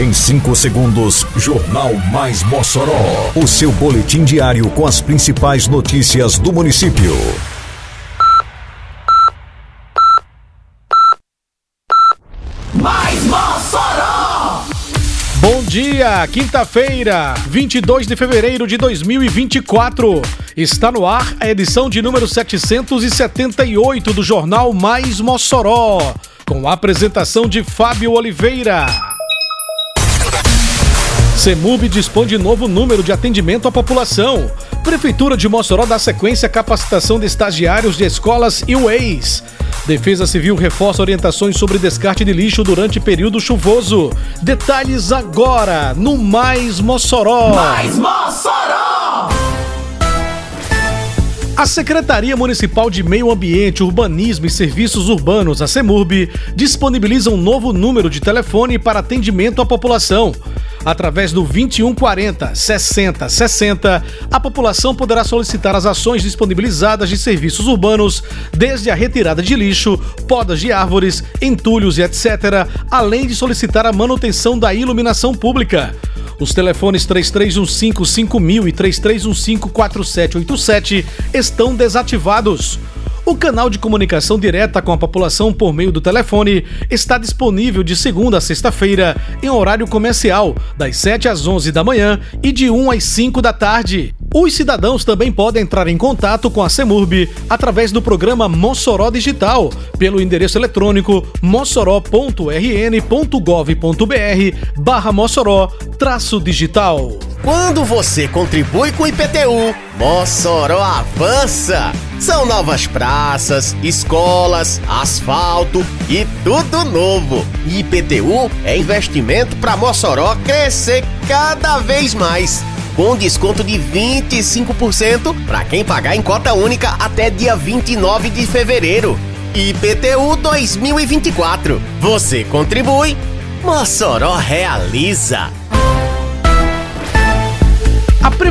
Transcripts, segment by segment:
Em 5 segundos, Jornal Mais Mossoró. O seu boletim diário com as principais notícias do município. Mais Mossoró! Bom dia, quinta-feira, 22 de fevereiro de 2024. Está no ar a edição de número 778 do Jornal Mais Mossoró, com a apresentação de Fábio Oliveira. CEMUB dispõe de novo número de atendimento à população. Prefeitura de Mossoró dá sequência à capacitação de estagiários de escolas e UEIs. Defesa Civil reforça orientações sobre descarte de lixo durante período chuvoso. Detalhes agora no Mais Mossoró. Mais Mossoró! A Secretaria Municipal de Meio Ambiente, Urbanismo e Serviços Urbanos, a CEMURB, disponibiliza um novo número de telefone para atendimento à população. Através do 2140 60 60, a população poderá solicitar as ações disponibilizadas de serviços urbanos, desde a retirada de lixo, podas de árvores, entulhos e etc., além de solicitar a manutenção da iluminação pública. Os telefones 3315-5000 e 3315-4787 estão desativados. O canal de comunicação direta com a população por meio do telefone está disponível de segunda a sexta-feira, em horário comercial, das 7 às 11 da manhã e de 1 às 5 da tarde. Os cidadãos também podem entrar em contato com a CEMURB através do programa Mossoró Digital, pelo endereço eletrônico mossoró.rn.gov.br barra Mossoró traço digital. Quando você contribui com o IPTU, Mossoró avança! São novas praças, escolas, asfalto e tudo novo. IPTU é investimento para Mossoró crescer cada vez mais. Com desconto de 25% para quem pagar em cota única até dia 29 de fevereiro. IPTU 2024. Você contribui, Mossoró realiza.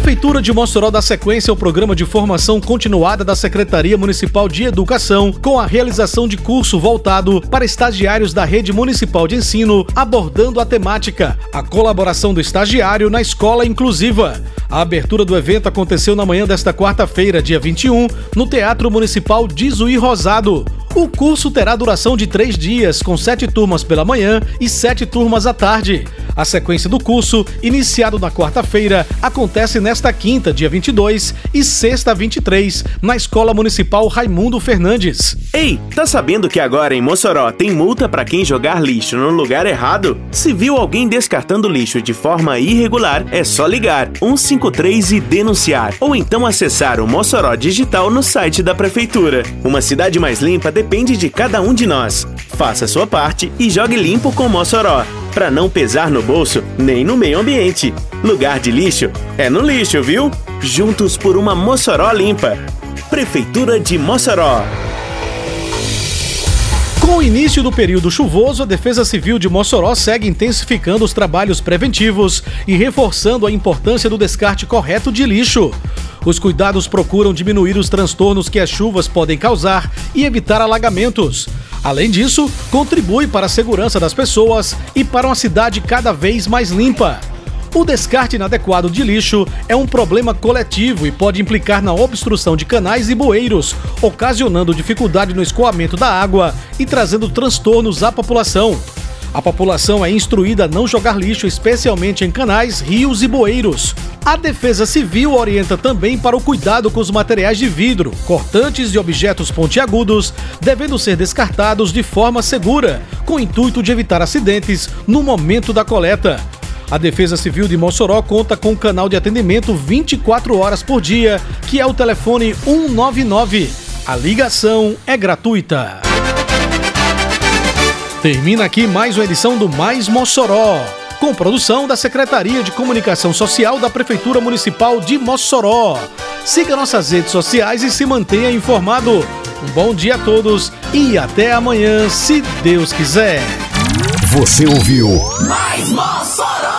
Prefeitura de Mossoró dá sequência ao programa de formação continuada da Secretaria Municipal de Educação, com a realização de curso voltado para estagiários da Rede Municipal de Ensino, abordando a temática A colaboração do estagiário na escola inclusiva. A abertura do evento aconteceu na manhã desta quarta-feira, dia 21, no Teatro Municipal de Zuí Rosado. O curso terá duração de três dias, com sete turmas pela manhã e sete turmas à tarde. A sequência do curso, iniciado na quarta-feira, acontece nesta quinta, dia 22, e sexta, 23, na Escola Municipal Raimundo Fernandes. Ei, tá sabendo que agora em Mossoró tem multa para quem jogar lixo no lugar errado? Se viu alguém descartando lixo de forma irregular, é só ligar 153 e denunciar, ou então acessar o Mossoró Digital no site da prefeitura. Uma cidade mais limpa depende de cada um de nós. Faça sua parte e jogue limpo com Mossoró, para não pesar no bolso nem no meio ambiente. Lugar de lixo é no lixo, viu? Juntos por uma Mossoró limpa. Prefeitura de Mossoró. Com o início do período chuvoso, a Defesa Civil de Mossoró segue intensificando os trabalhos preventivos e reforçando a importância do descarte correto de lixo. Os cuidados procuram diminuir os transtornos que as chuvas podem causar e evitar alagamentos. Além disso, contribui para a segurança das pessoas e para uma cidade cada vez mais limpa. O descarte inadequado de lixo é um problema coletivo e pode implicar na obstrução de canais e bueiros, ocasionando dificuldade no escoamento da água e trazendo transtornos à população. A população é instruída a não jogar lixo, especialmente em canais, rios e bueiros. A Defesa Civil orienta também para o cuidado com os materiais de vidro, cortantes e objetos pontiagudos, devendo ser descartados de forma segura, com o intuito de evitar acidentes no momento da coleta. A Defesa Civil de Mossoró conta com um canal de atendimento 24 horas por dia, que é o telefone 199. A ligação é gratuita. Termina aqui mais uma edição do Mais Mossoró, com produção da Secretaria de Comunicação Social da Prefeitura Municipal de Mossoró. Siga nossas redes sociais e se mantenha informado. Um bom dia a todos e até amanhã, se Deus quiser. Você ouviu Mais Mossoró!